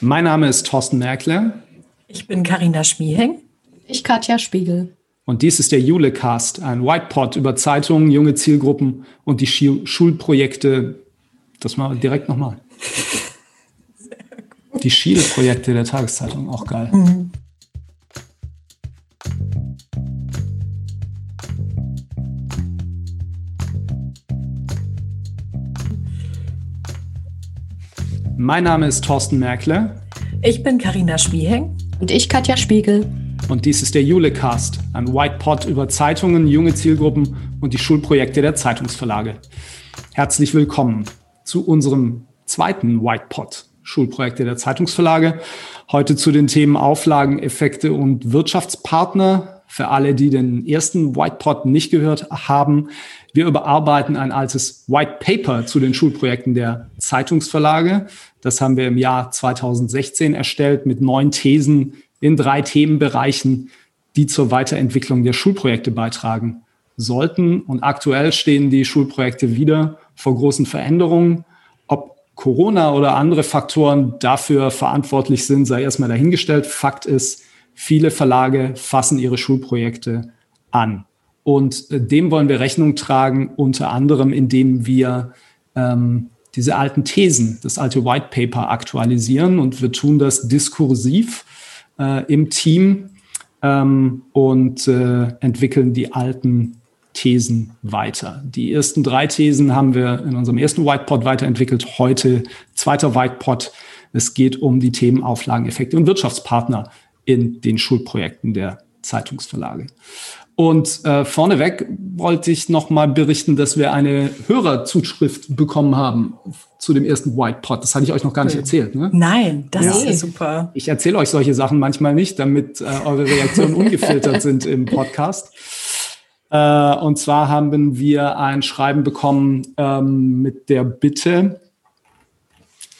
Mein Name ist Thorsten Merkler. Ich bin Karina Schmieheng. Ich Katja Spiegel. Und dies ist der Julecast, ein Whitepod über Zeitungen, junge Zielgruppen und die Schulprojekte. Das mal direkt nochmal. Die Schielprojekte der Tageszeitung, auch geil. Mhm. Mein Name ist Thorsten Merkle. Ich bin Karina Schmieheng. Und ich Katja Spiegel. Und dies ist der Julecast, ein Whitepod über Zeitungen, junge Zielgruppen und die Schulprojekte der Zeitungsverlage. Herzlich willkommen zu unserem zweiten Whitepod, Schulprojekte der Zeitungsverlage. Heute zu den Themen Auflagen, Effekte und Wirtschaftspartner. Für alle, die den ersten Whitepod nicht gehört haben, wir überarbeiten ein altes White Paper zu den Schulprojekten der Zeitungsverlage. Das haben wir im Jahr 2016 erstellt mit neun Thesen in drei Themenbereichen, die zur Weiterentwicklung der Schulprojekte beitragen sollten. Und aktuell stehen die Schulprojekte wieder vor großen Veränderungen. Ob Corona oder andere Faktoren dafür verantwortlich sind, sei erstmal dahingestellt. Fakt ist, viele Verlage fassen ihre Schulprojekte an. Und äh, dem wollen wir Rechnung tragen, unter anderem, indem wir ähm, diese alten Thesen, das alte White Paper aktualisieren. Und wir tun das diskursiv äh, im Team ähm, und äh, entwickeln die alten Thesen weiter. Die ersten drei Thesen haben wir in unserem ersten Whitepod weiterentwickelt. Heute zweiter Whitepod. Es geht um die Themen Auflageneffekte und Wirtschaftspartner in den Schulprojekten der Zeitungsverlage. Und äh, vorneweg wollte ich noch mal berichten, dass wir eine Hörerzuschrift bekommen haben zu dem ersten Whitepod. Das hatte ich euch noch gar nicht erzählt. Ne? Nein, das ja. ist ja super. Ich erzähle euch solche Sachen manchmal nicht, damit äh, eure Reaktionen ungefiltert sind im Podcast. Äh, und zwar haben wir ein Schreiben bekommen ähm, mit der Bitte,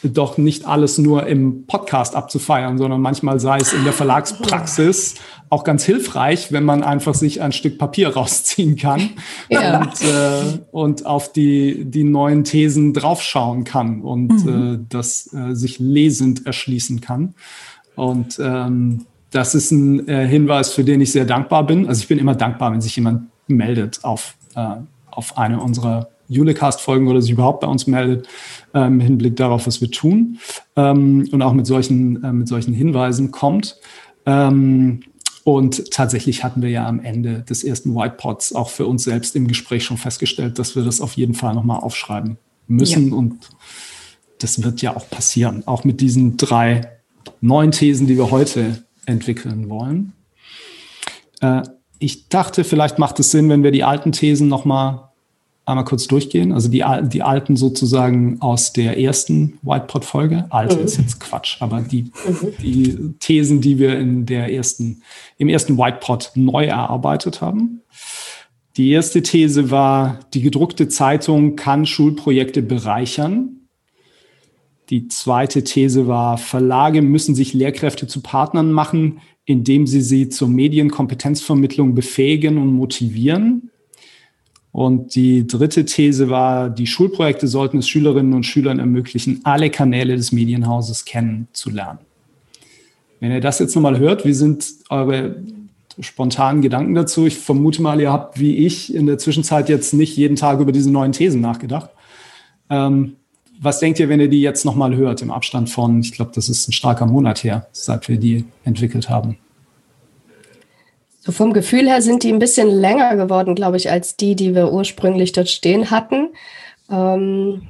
doch nicht alles nur im Podcast abzufeiern, sondern manchmal sei es in der Verlagspraxis auch ganz hilfreich, wenn man einfach sich ein Stück Papier rausziehen kann ja. und, äh, und auf die, die neuen Thesen draufschauen kann und mhm. äh, das äh, sich lesend erschließen kann. Und ähm, das ist ein äh, Hinweis, für den ich sehr dankbar bin. Also ich bin immer dankbar, wenn sich jemand meldet auf, äh, auf eine unserer Ulecast-Folgen oder sich überhaupt bei uns meldet, ähm, im Hinblick darauf, was wir tun ähm, und auch mit solchen, äh, mit solchen Hinweisen kommt. Ähm, und tatsächlich hatten wir ja am Ende des ersten Whitepods auch für uns selbst im Gespräch schon festgestellt, dass wir das auf jeden Fall nochmal aufschreiben müssen. Ja. Und das wird ja auch passieren, auch mit diesen drei neuen Thesen, die wir heute entwickeln wollen. Äh, ich dachte, vielleicht macht es Sinn, wenn wir die alten Thesen nochmal einmal kurz durchgehen? Also die, die alten sozusagen aus der ersten Whitepod-Folge. Alte mhm. ist jetzt Quatsch, aber die, mhm. die Thesen, die wir in der ersten, im ersten Whitepod neu erarbeitet haben. Die erste These war, die gedruckte Zeitung kann Schulprojekte bereichern. Die zweite These war, Verlage müssen sich Lehrkräfte zu Partnern machen, indem sie sie zur Medienkompetenzvermittlung befähigen und motivieren. Und die dritte These war, die Schulprojekte sollten es Schülerinnen und Schülern ermöglichen, alle Kanäle des Medienhauses kennenzulernen. Wenn ihr das jetzt nochmal hört, wie sind eure spontanen Gedanken dazu? Ich vermute mal, ihr habt wie ich in der Zwischenzeit jetzt nicht jeden Tag über diese neuen Thesen nachgedacht. Ähm, was denkt ihr, wenn ihr die jetzt nochmal hört, im Abstand von, ich glaube, das ist ein starker Monat her, seit wir die entwickelt haben? So vom Gefühl her sind die ein bisschen länger geworden, glaube ich, als die, die wir ursprünglich dort stehen hatten. Ähm,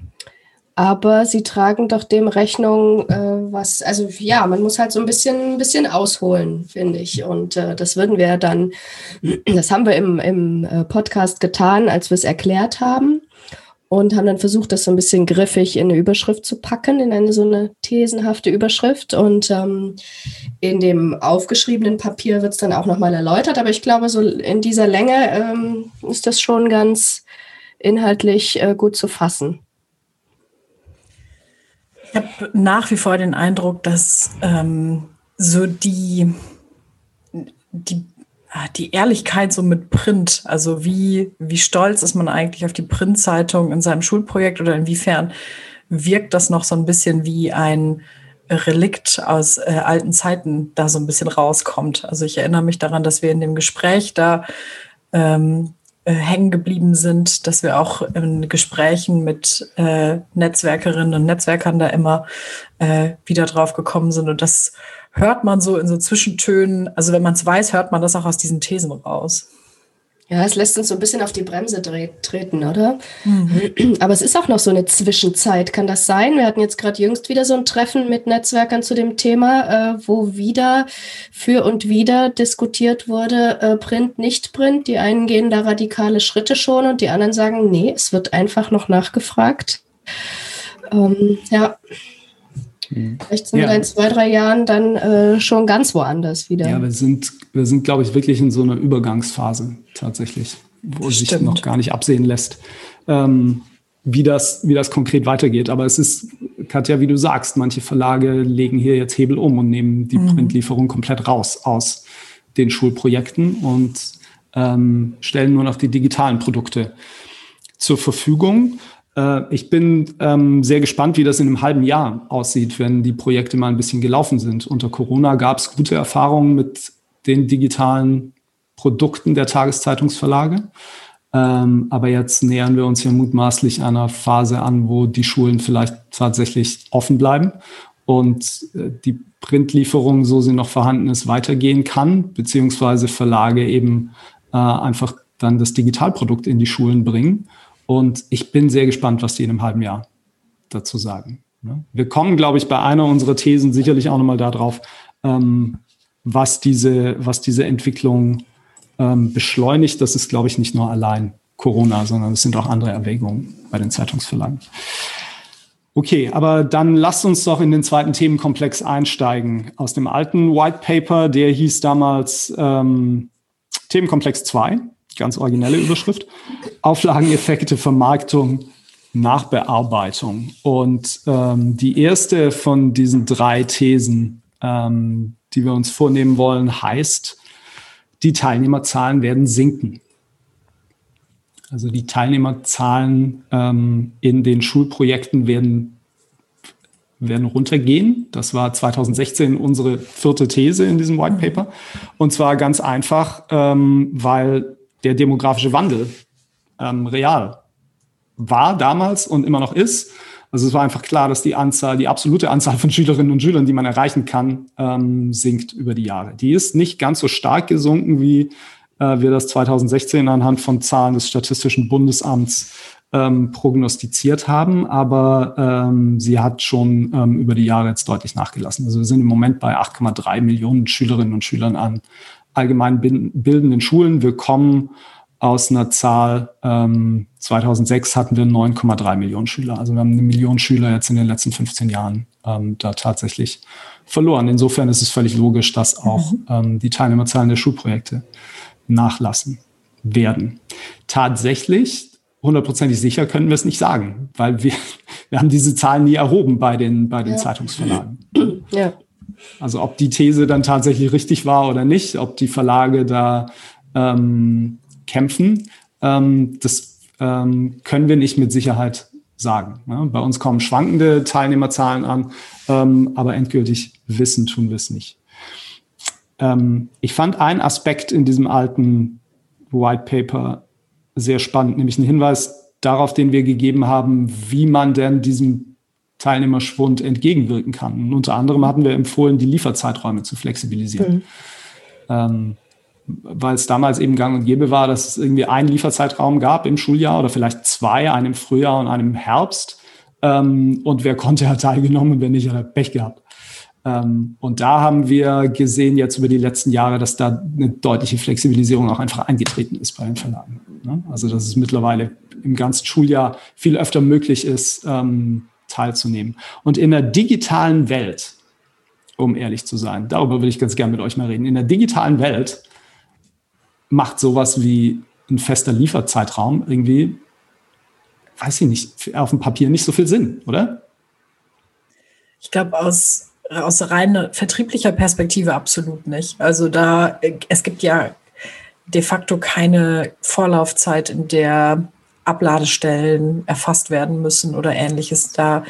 aber sie tragen doch dem Rechnung, äh, was, also ja, man muss halt so ein bisschen, ein bisschen ausholen, finde ich. Und äh, das würden wir dann, das haben wir im, im äh, Podcast getan, als wir es erklärt haben und haben dann versucht, das so ein bisschen griffig in eine Überschrift zu packen, in eine so eine thesenhafte Überschrift. Und ähm, in dem aufgeschriebenen Papier wird es dann auch nochmal erläutert. Aber ich glaube, so in dieser Länge ähm, ist das schon ganz inhaltlich äh, gut zu fassen. Ich habe nach wie vor den Eindruck, dass ähm, so die, die die Ehrlichkeit so mit Print. Also wie, wie stolz ist man eigentlich auf die Printzeitung in seinem Schulprojekt oder inwiefern wirkt das noch so ein bisschen wie ein Relikt aus äh, alten Zeiten da so ein bisschen rauskommt. Also ich erinnere mich daran, dass wir in dem Gespräch da ähm, äh, hängen geblieben sind, dass wir auch in Gesprächen mit äh, Netzwerkerinnen und Netzwerkern da immer äh, wieder drauf gekommen sind. Und das hört man so in so Zwischentönen. Also wenn man es weiß, hört man das auch aus diesen Thesen raus. Ja, es lässt uns so ein bisschen auf die Bremse treten, oder? Mhm. Aber es ist auch noch so eine Zwischenzeit. Kann das sein? Wir hatten jetzt gerade jüngst wieder so ein Treffen mit Netzwerkern zu dem Thema, äh, wo wieder für und wieder diskutiert wurde, äh, Print, nicht Print. Die einen gehen da radikale Schritte schon und die anderen sagen, nee, es wird einfach noch nachgefragt. Ähm, ja. Mhm. Vielleicht sind ja. wir in zwei, drei Jahren dann äh, schon ganz woanders wieder. Ja, wir sind, wir sind, glaube ich, wirklich in so einer Übergangsphase tatsächlich, wo Stimmt. sich noch gar nicht absehen lässt, ähm, wie, das, wie das konkret weitergeht. Aber es ist, Katja, wie du sagst, manche Verlage legen hier jetzt Hebel um und nehmen die mhm. Printlieferung komplett raus aus den Schulprojekten und ähm, stellen nur noch die digitalen Produkte zur Verfügung. Äh, ich bin ähm, sehr gespannt, wie das in einem halben Jahr aussieht, wenn die Projekte mal ein bisschen gelaufen sind. Unter Corona gab es gute Erfahrungen mit den digitalen Produkten der Tageszeitungsverlage. Ähm, aber jetzt nähern wir uns ja mutmaßlich einer Phase an, wo die Schulen vielleicht tatsächlich offen bleiben und äh, die Printlieferung, so sie noch vorhanden ist, weitergehen kann, beziehungsweise Verlage eben äh, einfach dann das Digitalprodukt in die Schulen bringen. Und ich bin sehr gespannt, was die in einem halben Jahr dazu sagen. Ne? Wir kommen, glaube ich, bei einer unserer Thesen sicherlich auch nochmal darauf, ähm, was diese, was diese Entwicklung ähm, beschleunigt. Das ist, glaube ich, nicht nur allein Corona, sondern es sind auch andere Erwägungen bei den Zeitungsverlagen. Okay, aber dann lasst uns doch in den zweiten Themenkomplex einsteigen. Aus dem alten White Paper, der hieß damals ähm, Themenkomplex 2 ganz originelle Überschrift. Auflageneffekte, Vermarktung, Nachbearbeitung. Und ähm, die erste von diesen drei Thesen, ähm, die wir uns vornehmen wollen, heißt, die Teilnehmerzahlen werden sinken. Also die Teilnehmerzahlen ähm, in den Schulprojekten werden werden runtergehen. Das war 2016 unsere vierte These in diesem White Paper. Und zwar ganz einfach, ähm, weil der demografische Wandel ähm, real war damals und immer noch ist. Also es war einfach klar, dass die Anzahl, die absolute Anzahl von Schülerinnen und Schülern, die man erreichen kann, ähm, sinkt über die Jahre. Die ist nicht ganz so stark gesunken, wie äh, wir das 2016 anhand von Zahlen des Statistischen Bundesamts ähm, prognostiziert haben, aber ähm, sie hat schon ähm, über die Jahre jetzt deutlich nachgelassen. Also wir sind im Moment bei 8,3 Millionen Schülerinnen und Schülern an allgemein bildenden Schulen. Wir kommen aus einer Zahl, ähm, 2006 hatten wir 9,3 Millionen Schüler. Also wir haben eine Million Schüler jetzt in den letzten 15 Jahren ähm, da tatsächlich verloren. Insofern ist es völlig logisch, dass auch mhm. ähm, die Teilnehmerzahlen der Schulprojekte nachlassen werden. Tatsächlich, hundertprozentig sicher können wir es nicht sagen, weil wir, wir haben diese Zahlen nie erhoben bei den, bei den ja. Zeitungsverlagen. Ja. Also ob die These dann tatsächlich richtig war oder nicht, ob die Verlage da ähm, kämpfen, ähm, das ähm, können wir nicht mit Sicherheit sagen. Ne? Bei uns kommen schwankende Teilnehmerzahlen an, ähm, aber endgültig wissen tun wir es nicht. Ähm, ich fand einen Aspekt in diesem alten White Paper sehr spannend, nämlich einen Hinweis darauf, den wir gegeben haben, wie man denn diesem Teilnehmerschwund entgegenwirken kann. Und unter anderem hatten wir empfohlen, die Lieferzeiträume zu flexibilisieren. Mhm. Ähm, weil es damals eben gang und gäbe war, dass es irgendwie einen Lieferzeitraum gab im Schuljahr oder vielleicht zwei, einen im Frühjahr und einen im Herbst. Ähm, und wer konnte, hat teilgenommen und wer nicht, hat Pech gehabt. Ähm, und da haben wir gesehen jetzt über die letzten Jahre, dass da eine deutliche Flexibilisierung auch einfach eingetreten ist bei den Verlagen. Ne? Also dass es mittlerweile im ganzen Schuljahr viel öfter möglich ist, ähm, teilzunehmen. Und in der digitalen Welt, um ehrlich zu sein, darüber würde ich ganz gerne mit euch mal reden, in der digitalen Welt macht sowas wie ein fester Lieferzeitraum irgendwie, weiß ich nicht, auf dem Papier nicht so viel Sinn, oder? Ich glaube, aus, aus rein vertrieblicher Perspektive absolut nicht. Also da, es gibt ja de facto keine Vorlaufzeit, in der Abladestellen erfasst werden müssen oder ähnliches. Da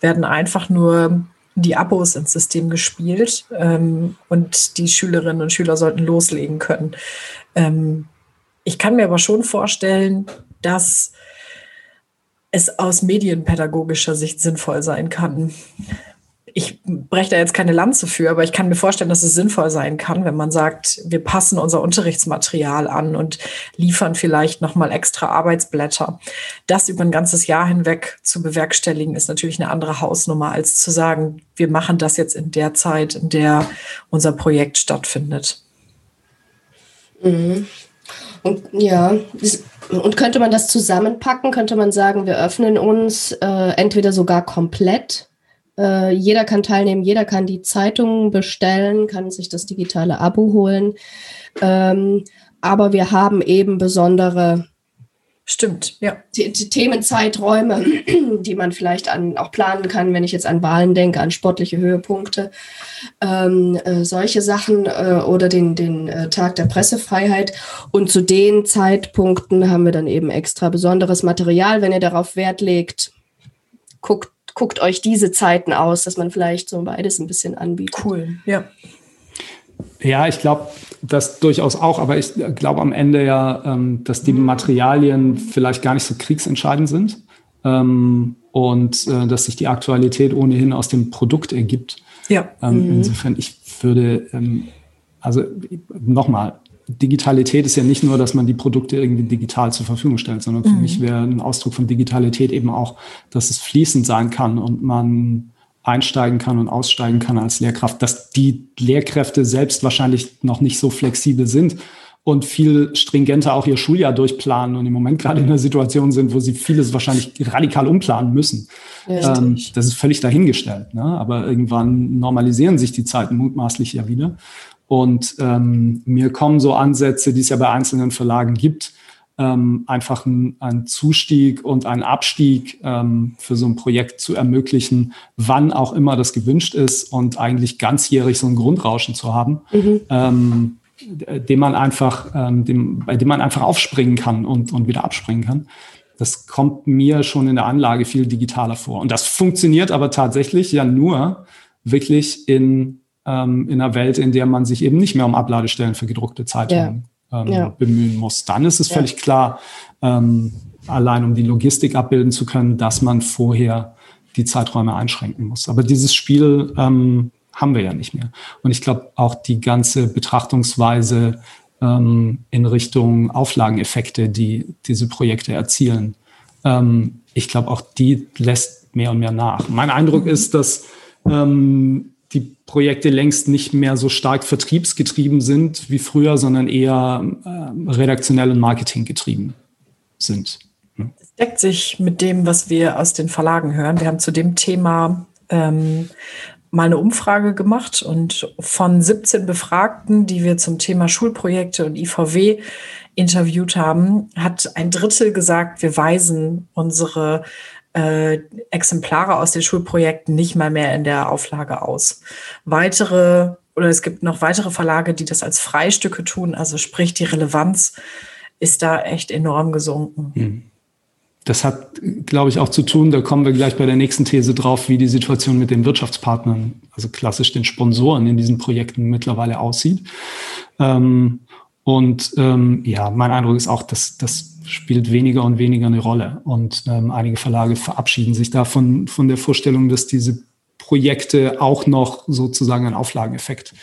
werden einfach nur die Abos ins System gespielt ähm, und die Schülerinnen und Schüler sollten loslegen können. Ähm, ich kann mir aber schon vorstellen, dass es aus medienpädagogischer Sicht sinnvoll sein kann, ich breche da jetzt keine Lanze für, aber ich kann mir vorstellen, dass es sinnvoll sein kann, wenn man sagt, wir passen unser Unterrichtsmaterial an und liefern vielleicht nochmal extra Arbeitsblätter. Das über ein ganzes Jahr hinweg zu bewerkstelligen, ist natürlich eine andere Hausnummer, als zu sagen, wir machen das jetzt in der Zeit, in der unser Projekt stattfindet. Mhm. Und ja, und könnte man das zusammenpacken? Könnte man sagen, wir öffnen uns äh, entweder sogar komplett äh, jeder kann teilnehmen, jeder kann die Zeitungen bestellen, kann sich das digitale Abo holen. Ähm, aber wir haben eben besondere Stimmt, ja. Die, die Themenzeiträume, die man vielleicht an, auch planen kann, wenn ich jetzt an Wahlen denke, an sportliche Höhepunkte, ähm, äh, solche Sachen äh, oder den, den äh, Tag der Pressefreiheit. Und zu den Zeitpunkten haben wir dann eben extra besonderes Material. Wenn ihr darauf Wert legt, guckt guckt euch diese Zeiten aus, dass man vielleicht so beides ein bisschen anbietet. Cool, ja. Ja, ich glaube, das durchaus auch, aber ich glaube am Ende ja, ähm, dass die Materialien vielleicht gar nicht so kriegsentscheidend sind ähm, und äh, dass sich die Aktualität ohnehin aus dem Produkt ergibt. Ja. Ähm, mhm. Insofern, ich würde, ähm, also nochmal, Digitalität ist ja nicht nur, dass man die Produkte irgendwie digital zur Verfügung stellt, sondern für mhm. mich wäre ein Ausdruck von Digitalität eben auch, dass es fließend sein kann und man einsteigen kann und aussteigen kann als Lehrkraft, dass die Lehrkräfte selbst wahrscheinlich noch nicht so flexibel sind und viel stringenter auch ihr Schuljahr durchplanen und im Moment gerade in einer Situation sind, wo sie vieles wahrscheinlich radikal umplanen müssen. Ja, ähm, das ist völlig dahingestellt. Ne? Aber irgendwann normalisieren sich die Zeiten mutmaßlich ja wieder. Und ähm, mir kommen so Ansätze, die es ja bei einzelnen Verlagen gibt, ähm, einfach ein, ein Zustieg und ein Abstieg ähm, für so ein Projekt zu ermöglichen, wann auch immer das gewünscht ist und eigentlich ganzjährig so ein Grundrauschen zu haben, mhm. ähm, dem man einfach, ähm, dem, bei dem man einfach aufspringen kann und, und wieder abspringen kann. Das kommt mir schon in der Anlage viel digitaler vor. Und das funktioniert aber tatsächlich ja nur wirklich in ähm, in einer Welt, in der man sich eben nicht mehr um Abladestellen für gedruckte Zeitungen ja. Ähm, ja. bemühen muss. Dann ist es ja. völlig klar, ähm, allein um die Logistik abbilden zu können, dass man vorher die Zeiträume einschränken muss. Aber dieses Spiel ähm, haben wir ja nicht mehr. Und ich glaube, auch die ganze Betrachtungsweise ähm, in Richtung Auflageneffekte, die diese Projekte erzielen, ähm, ich glaube, auch die lässt mehr und mehr nach. Mein Eindruck ist, dass ähm, die Projekte längst nicht mehr so stark vertriebsgetrieben sind wie früher, sondern eher äh, redaktionell und marketinggetrieben sind. Das deckt sich mit dem, was wir aus den Verlagen hören. Wir haben zu dem Thema ähm, mal eine Umfrage gemacht und von 17 Befragten, die wir zum Thema Schulprojekte und IVW interviewt haben, hat ein Drittel gesagt, wir weisen unsere äh, Exemplare aus den Schulprojekten nicht mal mehr in der Auflage aus. Weitere oder es gibt noch weitere Verlage, die das als Freistücke tun, also sprich die Relevanz ist da echt enorm gesunken. Hm. Das hat, glaube ich, auch zu tun, da kommen wir gleich bei der nächsten These drauf, wie die Situation mit den Wirtschaftspartnern, also klassisch den Sponsoren in diesen Projekten mittlerweile aussieht. Ähm, und ähm, ja, mein Eindruck ist auch, dass das spielt weniger und weniger eine Rolle. Und ähm, einige Verlage verabschieden sich davon von der Vorstellung, dass diese Projekte auch noch sozusagen einen Auflageneffekt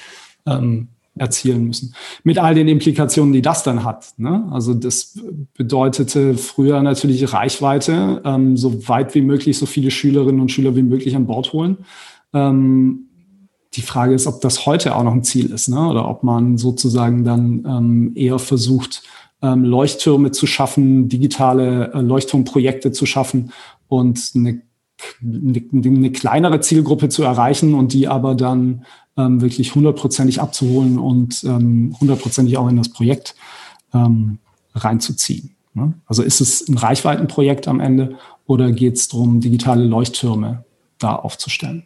ähm, erzielen müssen. Mit all den Implikationen, die das dann hat. Ne? Also das bedeutete früher natürlich Reichweite, ähm, so weit wie möglich so viele Schülerinnen und Schüler wie möglich an Bord holen. Ähm, die Frage ist, ob das heute auch noch ein Ziel ist, ne? oder ob man sozusagen dann ähm, eher versucht, ähm, Leuchttürme zu schaffen, digitale äh, Leuchtturmprojekte zu schaffen und eine, eine, eine, kleinere Zielgruppe zu erreichen und die aber dann ähm, wirklich hundertprozentig abzuholen und ähm, hundertprozentig auch in das Projekt ähm, reinzuziehen. Ne? Also ist es ein Reichweitenprojekt am Ende oder geht es darum, digitale Leuchttürme da aufzustellen?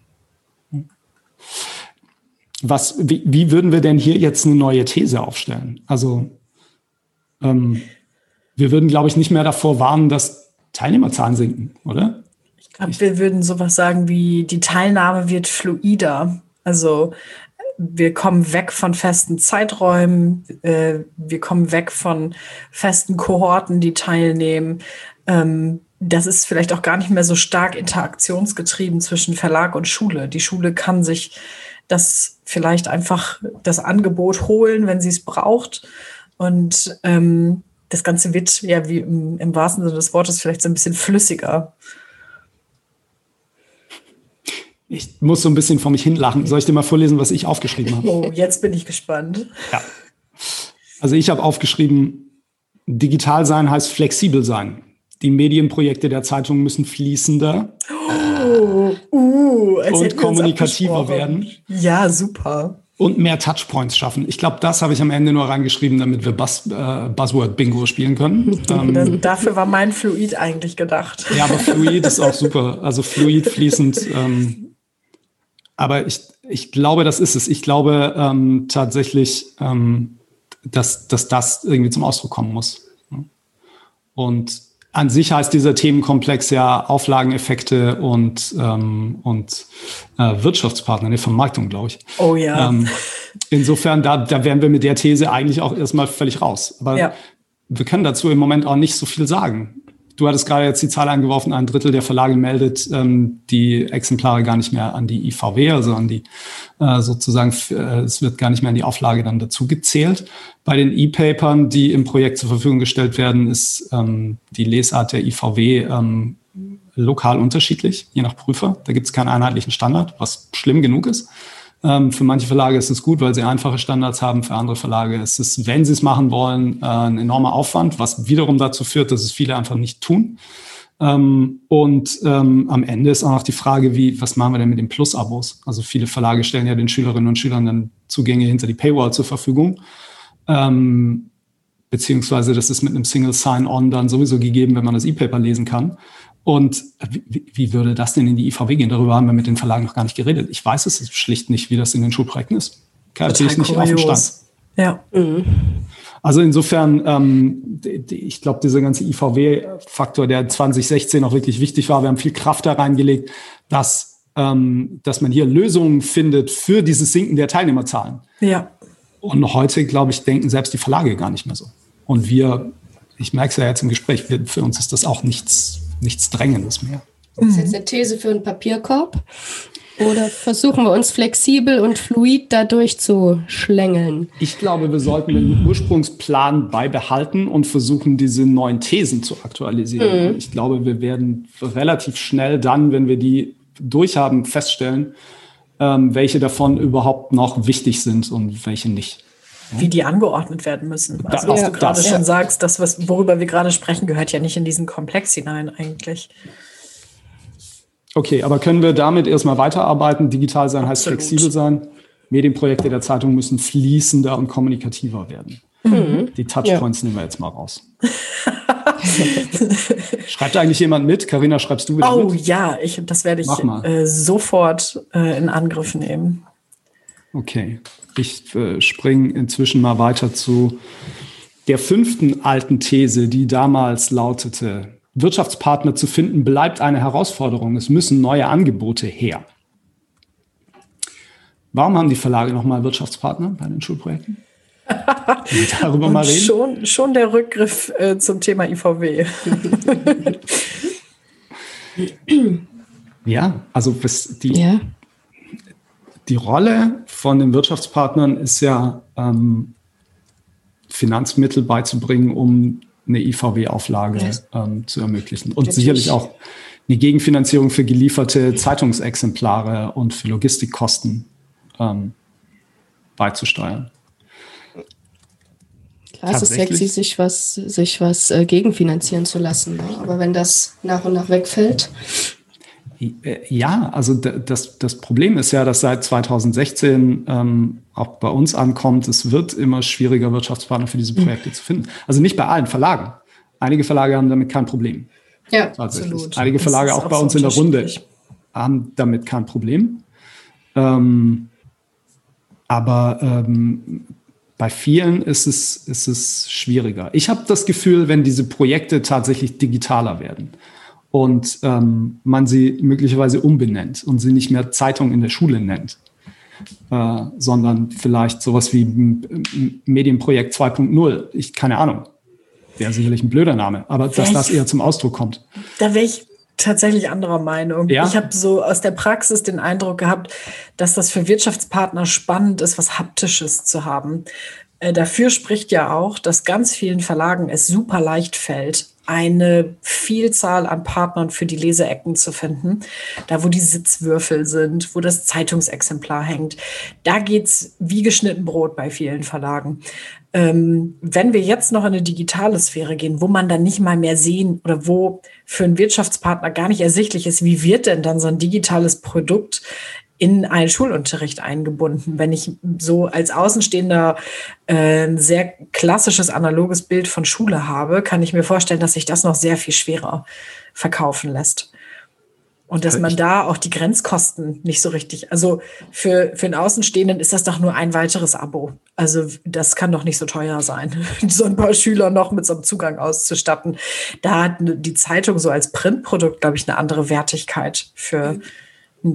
Was, wie, wie würden wir denn hier jetzt eine neue These aufstellen? Also ähm, wir würden, glaube ich, nicht mehr davor warnen, dass Teilnehmerzahlen sinken, oder? Ich wir würden sowas sagen wie, die Teilnahme wird fluider. Also wir kommen weg von festen Zeiträumen, äh, wir kommen weg von festen Kohorten, die teilnehmen. Ähm, das ist vielleicht auch gar nicht mehr so stark interaktionsgetrieben zwischen Verlag und Schule. Die Schule kann sich das vielleicht einfach das Angebot holen, wenn sie es braucht. Und ähm, das Ganze wird ja wie im, im wahrsten Sinne des Wortes vielleicht so ein bisschen flüssiger. Ich muss so ein bisschen vor mich hinlachen. Soll ich dir mal vorlesen, was ich aufgeschrieben habe? Oh, jetzt bin ich gespannt. Ja. Also ich habe aufgeschrieben, digital sein heißt flexibel sein. Die Medienprojekte der Zeitung müssen fließender oh, uh, und kommunikativer werden. Ja, super. Und mehr Touchpoints schaffen. Ich glaube, das habe ich am Ende nur reingeschrieben, damit wir Buzz, äh, Buzzword-Bingo spielen können. Ähm, dafür war mein Fluid eigentlich gedacht. Ja, aber Fluid ist auch super. Also Fluid fließend. Ähm, aber ich, ich glaube, das ist es. Ich glaube ähm, tatsächlich, ähm, dass, dass das irgendwie zum Ausdruck kommen muss. Und an sich heißt dieser Themenkomplex ja Auflageneffekte und, ähm, und äh, Wirtschaftspartner, eine Vermarktung, glaube ich. Oh ja. Ähm, insofern, da, da wären wir mit der These eigentlich auch erstmal völlig raus. Aber ja. wir können dazu im Moment auch nicht so viel sagen. Du hattest gerade jetzt die Zahl eingeworfen, ein Drittel der Verlage meldet ähm, die Exemplare gar nicht mehr an die IVW, also an die äh, sozusagen, äh, es wird gar nicht mehr an die Auflage dann dazu gezählt. Bei den E-Papern, die im Projekt zur Verfügung gestellt werden, ist ähm, die Lesart der IVW ähm, lokal unterschiedlich, je nach Prüfer. Da gibt es keinen einheitlichen Standard, was schlimm genug ist. Ähm, für manche Verlage ist es gut, weil sie einfache Standards haben. Für andere Verlage ist es, wenn sie es machen wollen, äh, ein enormer Aufwand, was wiederum dazu führt, dass es viele einfach nicht tun. Ähm, und ähm, am Ende ist auch noch die Frage, wie, was machen wir denn mit den Plus-Abos? Also viele Verlage stellen ja den Schülerinnen und Schülern dann Zugänge hinter die Paywall zur Verfügung. Ähm, beziehungsweise das ist mit einem Single Sign-On dann sowieso gegeben, wenn man das E-Paper lesen kann. Und wie, wie, würde das denn in die IVW gehen? Darüber haben wir mit den Verlagen noch gar nicht geredet. Ich weiß es schlicht nicht, wie das in den Schulprojekten ist. Erzähle ich nicht auf dem Stand. Ja. Mhm. Also insofern, ähm, ich glaube, dieser ganze IVW-Faktor, der 2016 auch wirklich wichtig war, wir haben viel Kraft da reingelegt, dass, ähm, dass man hier Lösungen findet für dieses Sinken der Teilnehmerzahlen. Ja. Und heute, glaube ich, denken selbst die Verlage gar nicht mehr so. Und wir, ich merke es ja jetzt im Gespräch, wir, für uns ist das auch nichts nichts Drängendes mehr. Das ist jetzt eine These für einen Papierkorb. Oder versuchen wir uns flexibel und fluid dadurch zu schlängeln? Ich glaube, wir sollten den Ursprungsplan beibehalten und versuchen, diese neuen Thesen zu aktualisieren. Mhm. Ich glaube, wir werden relativ schnell dann, wenn wir die durchhaben, feststellen, ähm, welche davon überhaupt noch wichtig sind und welche nicht wie die angeordnet werden müssen. Also was ja, du gerade schon ja. sagst, das, was, worüber wir gerade sprechen, gehört ja nicht in diesen Komplex hinein eigentlich. Okay, aber können wir damit erstmal weiterarbeiten? Digital sein Absolut. heißt flexibel sein. Medienprojekte der Zeitung müssen fließender und kommunikativer werden. Mhm. Die Touchpoints ja. nehmen wir jetzt mal raus. Schreibt eigentlich jemand mit? Karina, schreibst du wieder oh, mit? Oh ja, ich, das werde ich äh, sofort äh, in Angriff nehmen. Okay, ich äh, springe inzwischen mal weiter zu der fünften alten These, die damals lautete, Wirtschaftspartner zu finden bleibt eine Herausforderung. Es müssen neue Angebote her. Warum haben die Verlage nochmal Wirtschaftspartner bei den Schulprojekten? darüber mal reden. Schon, schon der Rückgriff äh, zum Thema IVW. ja, also die, ja die Rolle von den Wirtschaftspartnern ist ja, ähm, Finanzmittel beizubringen, um eine IVW-Auflage yes. ähm, zu ermöglichen. Und Natürlich. sicherlich auch eine Gegenfinanzierung für gelieferte Zeitungsexemplare und für Logistikkosten ähm, beizusteuern. Klar, es ist sexy, sich was, sich was äh, gegenfinanzieren zu lassen. Ne? Aber wenn das nach und nach wegfällt, ja, also das, das Problem ist ja, dass seit 2016 ähm, auch bei uns ankommt, es wird immer schwieriger, Wirtschaftspartner für diese Projekte mhm. zu finden. Also nicht bei allen Verlagen. Einige Verlage haben damit kein Problem. Ja, absolut. Einige Verlage auch, auch bei uns in der Runde haben damit kein Problem. Ähm, aber ähm, bei vielen ist es, ist es schwieriger. Ich habe das Gefühl, wenn diese Projekte tatsächlich digitaler werden, und ähm, man sie möglicherweise umbenennt und sie nicht mehr Zeitung in der Schule nennt, äh, sondern vielleicht sowas wie Medienprojekt 2.0. Ich keine Ahnung. Wäre sicherlich ein blöder Name, aber dass das eher zum Ausdruck kommt. Da wäre ich tatsächlich anderer Meinung. Ja? Ich habe so aus der Praxis den Eindruck gehabt, dass das für Wirtschaftspartner spannend ist, was Haptisches zu haben. Äh, dafür spricht ja auch, dass ganz vielen Verlagen es super leicht fällt, eine Vielzahl an Partnern für die Leseecken zu finden. Da, wo die Sitzwürfel sind, wo das Zeitungsexemplar hängt. Da geht's wie geschnitten Brot bei vielen Verlagen. Ähm, wenn wir jetzt noch in eine digitale Sphäre gehen, wo man dann nicht mal mehr sehen oder wo für einen Wirtschaftspartner gar nicht ersichtlich ist, wie wird denn dann so ein digitales Produkt in einen Schulunterricht eingebunden. Wenn ich so als Außenstehender äh, ein sehr klassisches analoges Bild von Schule habe, kann ich mir vorstellen, dass sich das noch sehr viel schwerer verkaufen lässt. Und dass man da auch die Grenzkosten nicht so richtig, also für, für einen Außenstehenden ist das doch nur ein weiteres Abo. Also das kann doch nicht so teuer sein, so ein paar Schüler noch mit so einem Zugang auszustatten. Da hat die Zeitung so als Printprodukt, glaube ich, eine andere Wertigkeit für,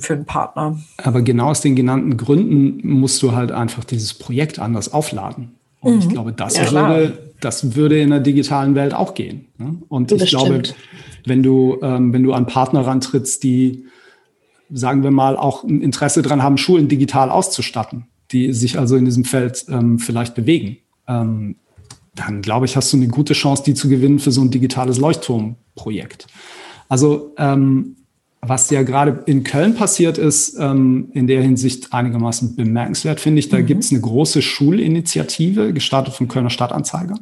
für einen Partner. Aber genau aus den genannten Gründen musst du halt einfach dieses Projekt anders aufladen. Und mhm. ich glaube, das, ja, würde, das würde in der digitalen Welt auch gehen. Ne? Und das ich glaube, wenn du, ähm, wenn du an Partner rantrittst, die, sagen wir mal, auch ein Interesse daran haben, Schulen digital auszustatten, die sich also in diesem Feld ähm, vielleicht bewegen, ähm, dann glaube ich, hast du eine gute Chance, die zu gewinnen für so ein digitales Leuchtturmprojekt. Also ähm, was ja gerade in Köln passiert ist, ähm, in der Hinsicht einigermaßen bemerkenswert, finde ich. Da mhm. gibt es eine große Schulinitiative, gestartet vom Kölner Stadtanzeiger.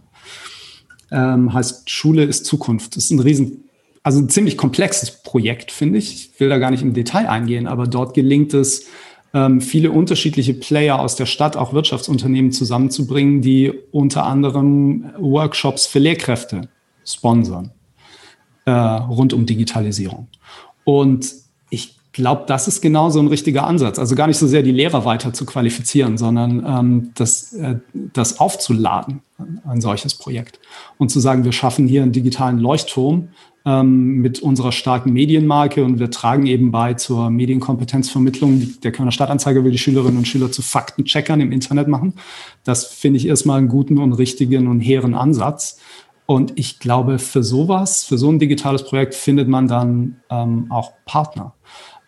Ähm, heißt Schule ist Zukunft. Das ist ein riesen, also ein ziemlich komplexes Projekt, finde ich. Ich will da gar nicht im Detail eingehen, aber dort gelingt es, ähm, viele unterschiedliche Player aus der Stadt, auch Wirtschaftsunternehmen zusammenzubringen, die unter anderem Workshops für Lehrkräfte sponsern äh, rund um Digitalisierung. Und ich glaube, das ist genau so ein richtiger Ansatz. Also gar nicht so sehr die Lehrer weiter zu qualifizieren, sondern ähm, das, äh, das aufzuladen, ein solches Projekt. Und zu sagen, wir schaffen hier einen digitalen Leuchtturm ähm, mit unserer starken Medienmarke und wir tragen eben bei zur Medienkompetenzvermittlung. Der Kölner Stadtanzeiger will die Schülerinnen und Schüler zu Faktencheckern im Internet machen. Das finde ich erstmal einen guten und richtigen und hehren Ansatz. Und ich glaube, für sowas, für so ein digitales Projekt findet man dann ähm, auch Partner.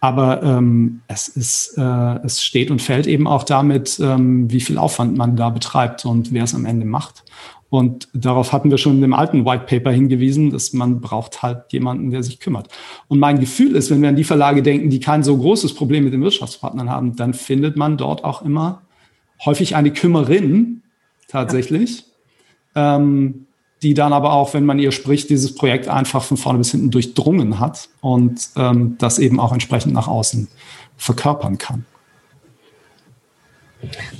Aber ähm, es, ist, äh, es steht und fällt eben auch damit, ähm, wie viel Aufwand man da betreibt und wer es am Ende macht. Und darauf hatten wir schon in dem alten White Paper hingewiesen, dass man braucht halt jemanden, der sich kümmert. Und mein Gefühl ist, wenn wir an die Verlage denken, die kein so großes Problem mit den Wirtschaftspartnern haben, dann findet man dort auch immer häufig eine Kümmerin tatsächlich, ja. ähm, die dann aber auch, wenn man ihr spricht, dieses Projekt einfach von vorne bis hinten durchdrungen hat und ähm, das eben auch entsprechend nach außen verkörpern kann.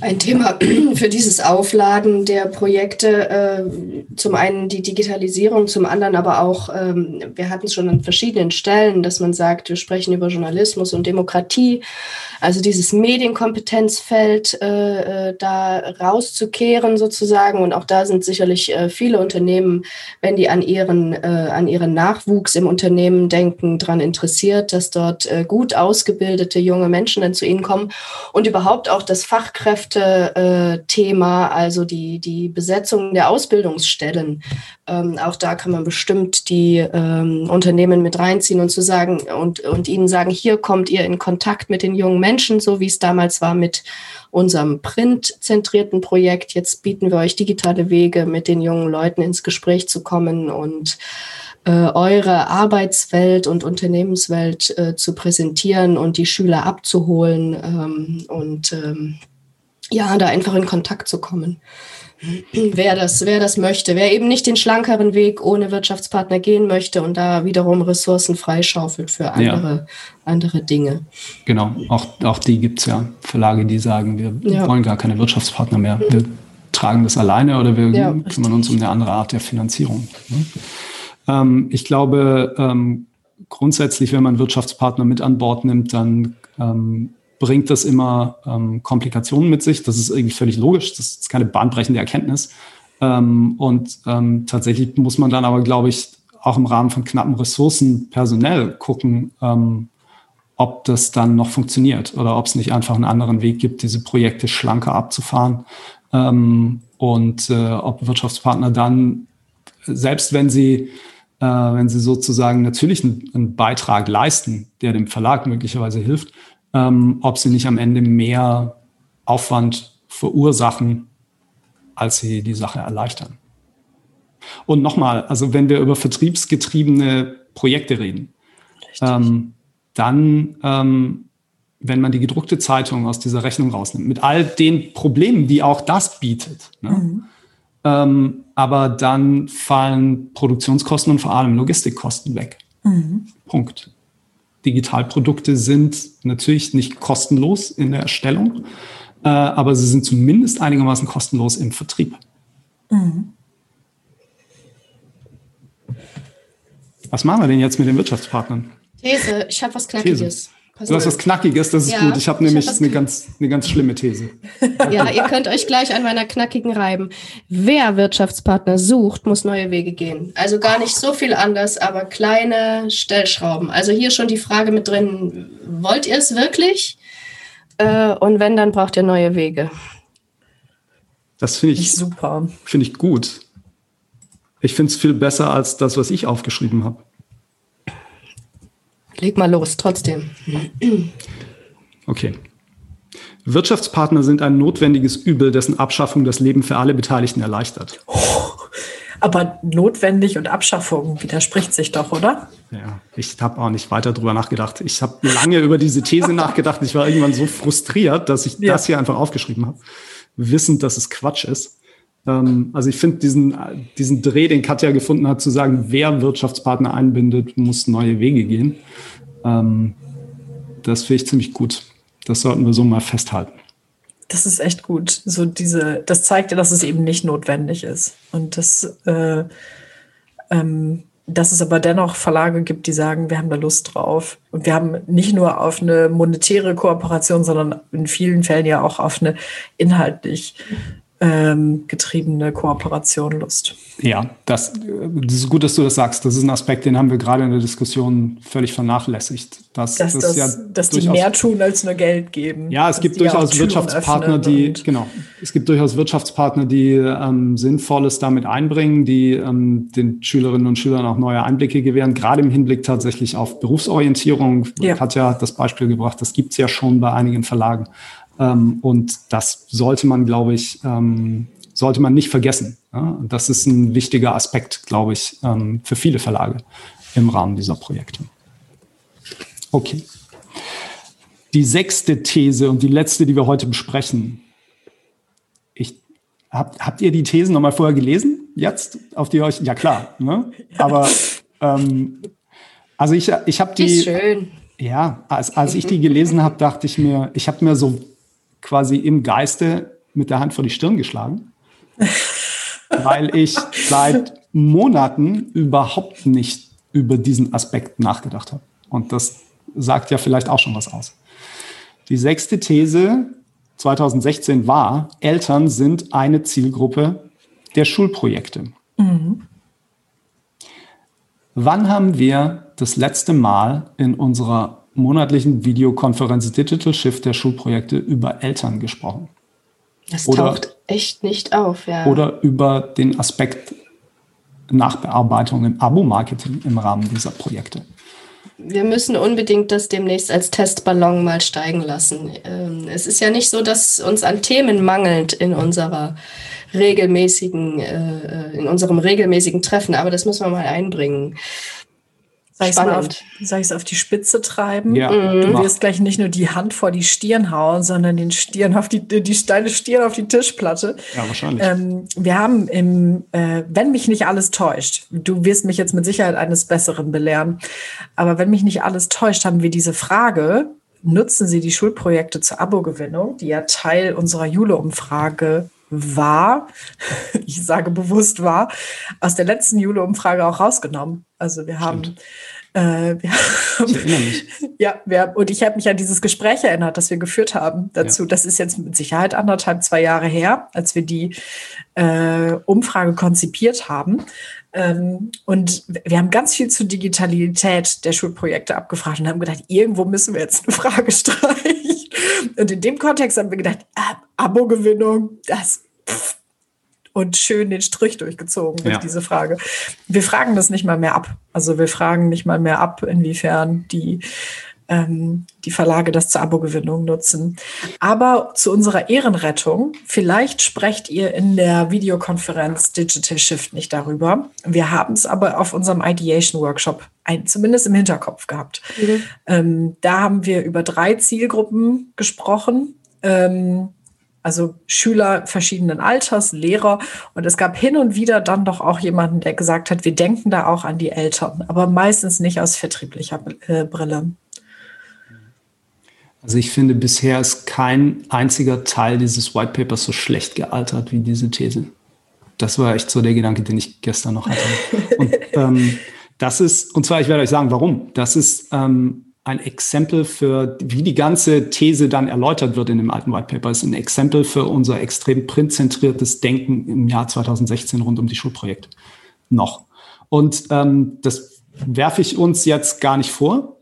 Ein Thema für dieses Aufladen der Projekte, äh, zum einen die Digitalisierung, zum anderen aber auch, ähm, wir hatten es schon an verschiedenen Stellen, dass man sagt, wir sprechen über Journalismus und Demokratie, also dieses Medienkompetenzfeld äh, äh, da rauszukehren sozusagen. Und auch da sind sicherlich viele Unternehmen, wenn die an ihren, an ihren Nachwuchs im Unternehmen denken, daran interessiert, dass dort gut ausgebildete junge Menschen dann zu ihnen kommen und überhaupt auch das Fachkräfte-Thema, also die, die Besetzung der Ausbildungsstellen. Ähm, auch da kann man bestimmt die ähm, Unternehmen mit reinziehen und zu sagen und, und ihnen sagen, hier kommt ihr in Kontakt mit den jungen Menschen Menschen, so wie es damals war mit unserem printzentrierten Projekt. Jetzt bieten wir euch digitale Wege, mit den jungen Leuten ins Gespräch zu kommen und äh, eure Arbeitswelt und Unternehmenswelt äh, zu präsentieren und die Schüler abzuholen ähm, und ähm, ja, da einfach in Kontakt zu kommen wer das, wer das möchte, wer eben nicht den schlankeren Weg ohne Wirtschaftspartner gehen möchte und da wiederum Ressourcen freischaufelt für andere, ja. andere Dinge. Genau, auch, auch die gibt es ja. Verlage, die sagen, wir ja. wollen gar keine Wirtschaftspartner mehr. Wir tragen das alleine oder wir ja, kümmern uns um eine andere Art der Finanzierung. Ne? Ähm, ich glaube, ähm, grundsätzlich, wenn man Wirtschaftspartner mit an Bord nimmt, dann ähm, bringt das immer ähm, Komplikationen mit sich. Das ist irgendwie völlig logisch. Das ist keine bahnbrechende Erkenntnis. Ähm, und ähm, tatsächlich muss man dann aber, glaube ich, auch im Rahmen von knappen Ressourcen personell gucken, ähm, ob das dann noch funktioniert oder ob es nicht einfach einen anderen Weg gibt, diese Projekte schlanker abzufahren ähm, und äh, ob Wirtschaftspartner dann, selbst wenn sie, äh, wenn sie sozusagen natürlich einen, einen, Beitrag leisten, der dem Verlag möglicherweise hilft, ähm, ob sie nicht am Ende mehr Aufwand verursachen, als sie die Sache erleichtern. Und nochmal, also wenn wir über vertriebsgetriebene Projekte reden, ähm, dann, ähm, wenn man die gedruckte Zeitung aus dieser Rechnung rausnimmt, mit all den Problemen, die auch das bietet, ne? mhm. ähm, aber dann fallen Produktionskosten und vor allem Logistikkosten weg. Mhm. Punkt. Digitalprodukte sind natürlich nicht kostenlos in der Erstellung, äh, aber sie sind zumindest einigermaßen kostenlos im Vertrieb. Mhm. Was machen wir denn jetzt mit den Wirtschaftspartnern? These, ich habe was Knackiges. Du hast was Knackiges, das ist ja, gut. Ich habe nämlich hab eine, ganz, eine ganz schlimme These. Ja, ihr könnt euch gleich an meiner knackigen reiben. Wer Wirtschaftspartner sucht, muss neue Wege gehen. Also gar nicht so viel anders, aber kleine Stellschrauben. Also hier schon die Frage mit drin, wollt ihr es wirklich? Äh, und wenn, dann braucht ihr neue Wege. Das finde ich super. Finde ich gut. Ich finde es viel besser als das, was ich aufgeschrieben habe. Leg mal los, trotzdem. Okay. Wirtschaftspartner sind ein notwendiges Übel, dessen Abschaffung das Leben für alle Beteiligten erleichtert. Oh, aber notwendig und Abschaffung widerspricht sich doch, oder? Ja, ich habe auch nicht weiter drüber nachgedacht. Ich habe lange über diese These nachgedacht. Ich war irgendwann so frustriert, dass ich ja. das hier einfach aufgeschrieben habe, wissend, dass es Quatsch ist. Ähm, also ich finde diesen, diesen Dreh, den Katja gefunden hat, zu sagen, wer Wirtschaftspartner einbindet, muss neue Wege gehen. Ähm, das finde ich ziemlich gut. Das sollten wir so mal festhalten. Das ist echt gut. So diese, das zeigt ja, dass es eben nicht notwendig ist. Und das, äh, ähm, dass es aber dennoch Verlage gibt, die sagen, wir haben da Lust drauf. Und wir haben nicht nur auf eine monetäre Kooperation, sondern in vielen Fällen ja auch auf eine inhaltlich ähm, getriebene Kooperation Lust. Ja, das, das, ist gut, dass du das sagst. Das ist ein Aspekt, den haben wir gerade in der Diskussion völlig vernachlässigt. Dass, dass, das, ja dass die mehr tun als nur Geld geben. Ja, es gibt durchaus Wirtschaftspartner, die, genau, es gibt durchaus Wirtschaftspartner, die ähm, Sinnvolles damit einbringen, die ähm, den Schülerinnen und Schülern auch neue Einblicke gewähren, gerade im Hinblick tatsächlich auf Berufsorientierung. Ja. Hat ja das Beispiel gebracht, das gibt es ja schon bei einigen Verlagen. Ähm, und das sollte man, glaube ich, ähm, sollte man nicht vergessen. Ja? Das ist ein wichtiger Aspekt, glaube ich, ähm, für viele Verlage im Rahmen dieser Projekte. Okay. Die sechste These und die letzte, die wir heute besprechen. Ich, habt, habt ihr die Thesen nochmal vorher gelesen? Jetzt? Auf die euch? Ja, klar. Ne? Aber ähm, also ich, ich habe die. Ist schön. Ja, als, als ich die gelesen habe, dachte ich mir, ich habe mir so quasi im Geiste mit der Hand vor die Stirn geschlagen, weil ich seit Monaten überhaupt nicht über diesen Aspekt nachgedacht habe. Und das sagt ja vielleicht auch schon was aus. Die sechste These 2016 war, Eltern sind eine Zielgruppe der Schulprojekte. Mhm. Wann haben wir das letzte Mal in unserer monatlichen Videokonferenz Digital Shift der Schulprojekte über Eltern gesprochen. Das oder, taucht echt nicht auf, ja. Oder über den Aspekt Nachbearbeitung im Abo-Marketing im Rahmen dieser Projekte. Wir müssen unbedingt das demnächst als Testballon mal steigen lassen. Ähm, es ist ja nicht so, dass uns an Themen mangelt in unserer regelmäßigen, äh, in unserem regelmäßigen Treffen, aber das müssen wir mal einbringen. Soll ich es auf, auf die Spitze treiben? Ja. Mhm. Du wirst gleich nicht nur die Hand vor die Stirn hauen, sondern den Stirn auf die, die deine Stirn auf die Tischplatte. Ja, wahrscheinlich. Ähm, wir haben im, äh, wenn mich nicht alles täuscht, du wirst mich jetzt mit Sicherheit eines Besseren belehren, aber wenn mich nicht alles täuscht, haben wir diese Frage, nutzen Sie die Schulprojekte zur Abogewinnung, die ja Teil unserer Jule-Umfrage war, ich sage bewusst war, aus der letzten Jule-Umfrage auch rausgenommen. Also wir haben, äh, wir haben ja, wir, und ich habe mich an dieses Gespräch erinnert, das wir geführt haben dazu. Ja. Das ist jetzt mit Sicherheit anderthalb, zwei Jahre her, als wir die äh, Umfrage konzipiert haben. Ähm, und wir haben ganz viel zur Digitalität der Schulprojekte abgefragt und haben gedacht, irgendwo müssen wir jetzt eine Frage streichen. Und in dem Kontext haben wir gedacht, ah, Abo-Gewinnung, das pff, und schön den Strich durchgezogen durch ja. diese Frage. Wir fragen das nicht mal mehr ab. Also wir fragen nicht mal mehr ab, inwiefern die ähm, die Verlage das zur Abogewinnung nutzen. Aber zu unserer Ehrenrettung, vielleicht sprecht ihr in der Videokonferenz Digital Shift nicht darüber. Wir haben es aber auf unserem Ideation Workshop ein, zumindest im Hinterkopf gehabt. Mhm. Ähm, da haben wir über drei Zielgruppen gesprochen. Ähm, also Schüler verschiedenen Alters, Lehrer. Und es gab hin und wieder dann doch auch jemanden, der gesagt hat, wir denken da auch an die Eltern, aber meistens nicht aus vertrieblicher äh, Brille. Also ich finde, bisher ist kein einziger Teil dieses White Papers so schlecht gealtert wie diese These. Das war echt so der Gedanke, den ich gestern noch hatte. Und ähm, das ist, und zwar, ich werde euch sagen, warum. Das ist ähm, ein Exempel für, wie die ganze These dann erläutert wird in dem alten White Paper, ist ein Exempel für unser extrem printzentriertes Denken im Jahr 2016 rund um die Schulprojekte. Noch. Und ähm, das werfe ich uns jetzt gar nicht vor.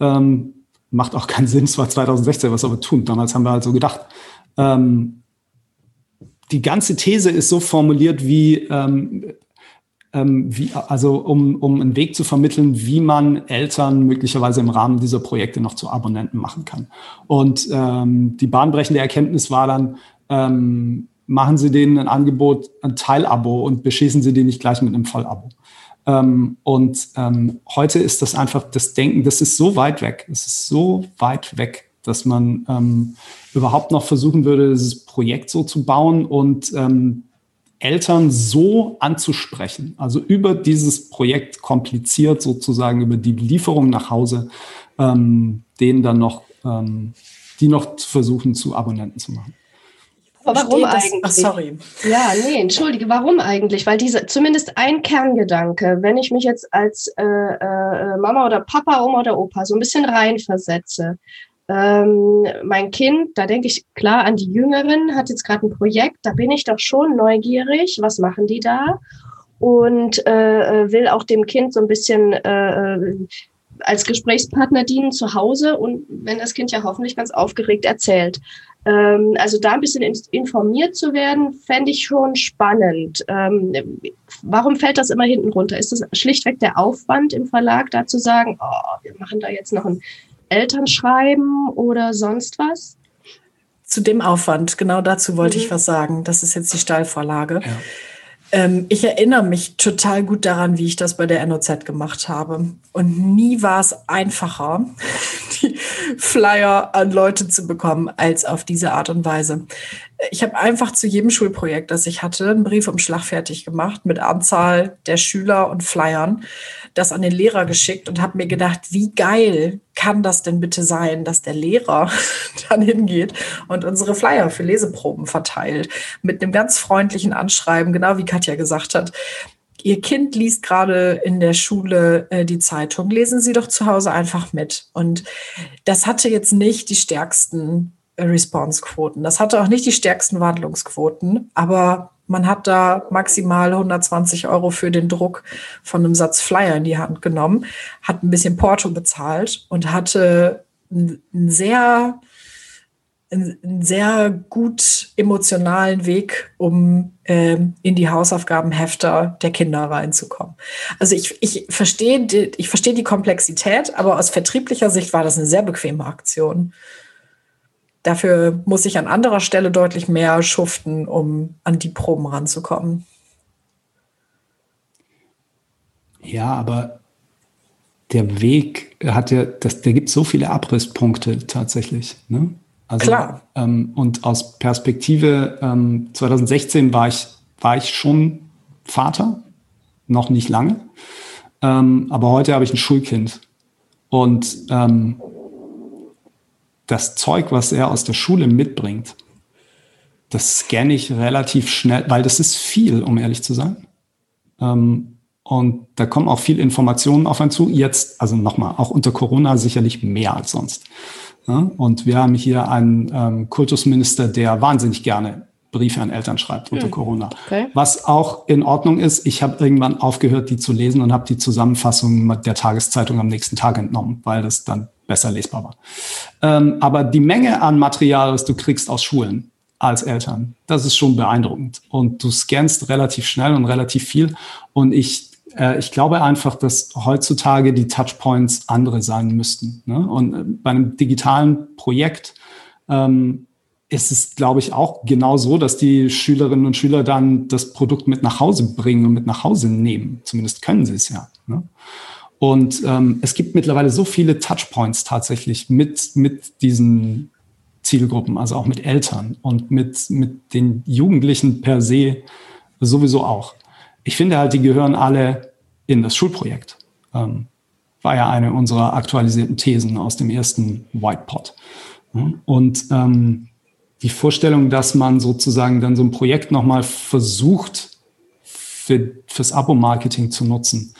Ähm, macht auch keinen Sinn, es war 2016, was aber tun. Damals haben wir halt so gedacht. Ähm, die ganze These ist so formuliert wie, ähm, ähm, wie also um, um einen Weg zu vermitteln, wie man Eltern möglicherweise im Rahmen dieser Projekte noch zu Abonnenten machen kann. Und ähm, die bahnbrechende Erkenntnis war dann, ähm, machen Sie denen ein Angebot, ein Teilabo und beschießen Sie die nicht gleich mit einem Vollabo. Ähm, und ähm, heute ist das einfach das Denken, das ist so weit weg. Es ist so weit weg, dass man ähm, überhaupt noch versuchen würde, dieses Projekt so zu bauen und ähm, Eltern so anzusprechen, also über dieses Projekt kompliziert sozusagen, über die Lieferung nach Hause, ähm, denen dann noch, ähm, die noch zu versuchen, zu Abonnenten zu machen. Aber warum eigentlich? Ach, sorry. Ja, nee, entschuldige, warum eigentlich? Weil diese, zumindest ein Kerngedanke, wenn ich mich jetzt als äh, äh, Mama oder Papa, Oma oder Opa so ein bisschen reinversetze, ähm, mein Kind, da denke ich klar an die Jüngeren, hat jetzt gerade ein Projekt, da bin ich doch schon neugierig, was machen die da? Und äh, äh will auch dem Kind so ein bisschen äh, äh als Gesprächspartner dienen zu Hause und wenn das Kind ja hoffentlich ganz aufgeregt erzählt. Ähm, also da ein bisschen informiert zu werden, fände ich schon spannend. Ähm, warum fällt das immer hinten runter? Ist das schlichtweg der Aufwand im Verlag, da zu sagen, oh, wir machen da jetzt noch ein Elternschreiben oder sonst was? Zu dem Aufwand, genau dazu wollte mhm. ich was sagen. Das ist jetzt die Steilvorlage. Ja. Ähm, ich erinnere mich total gut daran, wie ich das bei der NOZ gemacht habe. Und nie war es einfacher, die Flyer an Leute zu bekommen, als auf diese Art und Weise. Ich habe einfach zu jedem Schulprojekt, das ich hatte, einen Briefumschlag fertig gemacht mit Anzahl der Schüler und Flyern, das an den Lehrer geschickt und habe mir gedacht, wie geil kann das denn bitte sein, dass der Lehrer dann hingeht und unsere Flyer für Leseproben verteilt mit einem ganz freundlichen Anschreiben, genau wie Katja gesagt hat. Ihr Kind liest gerade in der Schule äh, die Zeitung, lesen Sie doch zu Hause einfach mit. Und das hatte jetzt nicht die stärksten Response-Quoten. Das hatte auch nicht die stärksten Wandlungsquoten, aber man hat da maximal 120 Euro für den Druck von einem Satz Flyer in die Hand genommen, hat ein bisschen Porto bezahlt und hatte einen sehr, einen sehr gut emotionalen Weg, um ähm, in die Hausaufgabenhefter der Kinder reinzukommen. Also ich, ich verstehe ich verstehe die Komplexität, aber aus vertrieblicher Sicht war das eine sehr bequeme Aktion. Dafür muss ich an anderer Stelle deutlich mehr schuften, um an die Proben ranzukommen. Ja, aber der Weg hat ja, das, der gibt so viele Abrisspunkte tatsächlich. Ne? Also, Klar. Ähm, und aus Perspektive ähm, 2016 war ich, war ich schon Vater, noch nicht lange. Ähm, aber heute habe ich ein Schulkind. Und ähm, das Zeug, was er aus der Schule mitbringt, das scanne ich relativ schnell, weil das ist viel, um ehrlich zu sein. Ähm, und da kommen auch viel Informationen auf einen zu. Jetzt, also nochmal, auch unter Corona sicherlich mehr als sonst. Ja? Und wir haben hier einen ähm, Kultusminister, der wahnsinnig gerne Briefe an Eltern schreibt unter hm. Corona. Okay. Was auch in Ordnung ist. Ich habe irgendwann aufgehört, die zu lesen und habe die Zusammenfassung der Tageszeitung am nächsten Tag entnommen, weil das dann besser lesbar war. Ähm, aber die Menge an Material, was du kriegst aus Schulen als Eltern, das ist schon beeindruckend. Und du scannst relativ schnell und relativ viel. Und ich, äh, ich glaube einfach, dass heutzutage die Touchpoints andere sein müssten. Ne? Und äh, bei einem digitalen Projekt ähm, ist es, glaube ich, auch genau so, dass die Schülerinnen und Schüler dann das Produkt mit nach Hause bringen und mit nach Hause nehmen. Zumindest können sie es ja. Ne? Und ähm, es gibt mittlerweile so viele Touchpoints tatsächlich mit, mit diesen Zielgruppen, also auch mit Eltern und mit, mit den Jugendlichen per se sowieso auch. Ich finde halt, die gehören alle in das Schulprojekt. Ähm, war ja eine unserer aktualisierten Thesen aus dem ersten Whitepot. Und ähm, die Vorstellung, dass man sozusagen dann so ein Projekt nochmal versucht, für, fürs Abo-Marketing zu nutzen.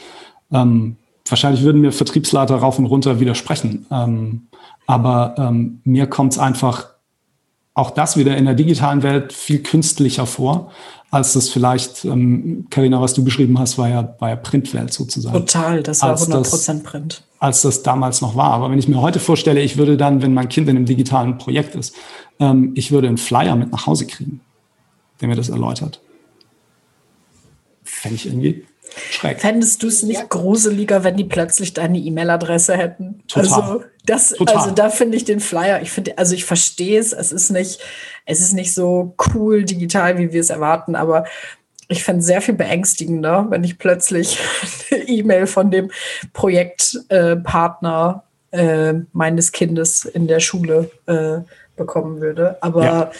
Ähm, wahrscheinlich würden mir Vertriebsleiter rauf und runter widersprechen. Ähm, aber ähm, mir kommt es einfach auch das wieder in der digitalen Welt viel künstlicher vor, als das vielleicht, Karina, ähm, was du beschrieben hast, war ja, war ja Printwelt sozusagen. Total, das war 100 Prozent Print. Als das damals noch war. Aber wenn ich mir heute vorstelle, ich würde dann, wenn mein Kind in einem digitalen Projekt ist, ähm, ich würde einen Flyer mit nach Hause kriegen, der mir das erläutert. Fände ich irgendwie schreck. Fändest du es nicht ja. gruseliger, wenn die plötzlich deine E-Mail-Adresse hätten? Total. Also, das, Total. also da finde ich den Flyer, ich finde, also ich verstehe es, es ist nicht, es ist nicht so cool digital, wie wir es erwarten, aber ich fände es sehr viel beängstigender, wenn ich plötzlich eine E-Mail von dem Projektpartner äh, äh, meines Kindes in der Schule äh, bekommen würde. Aber ja.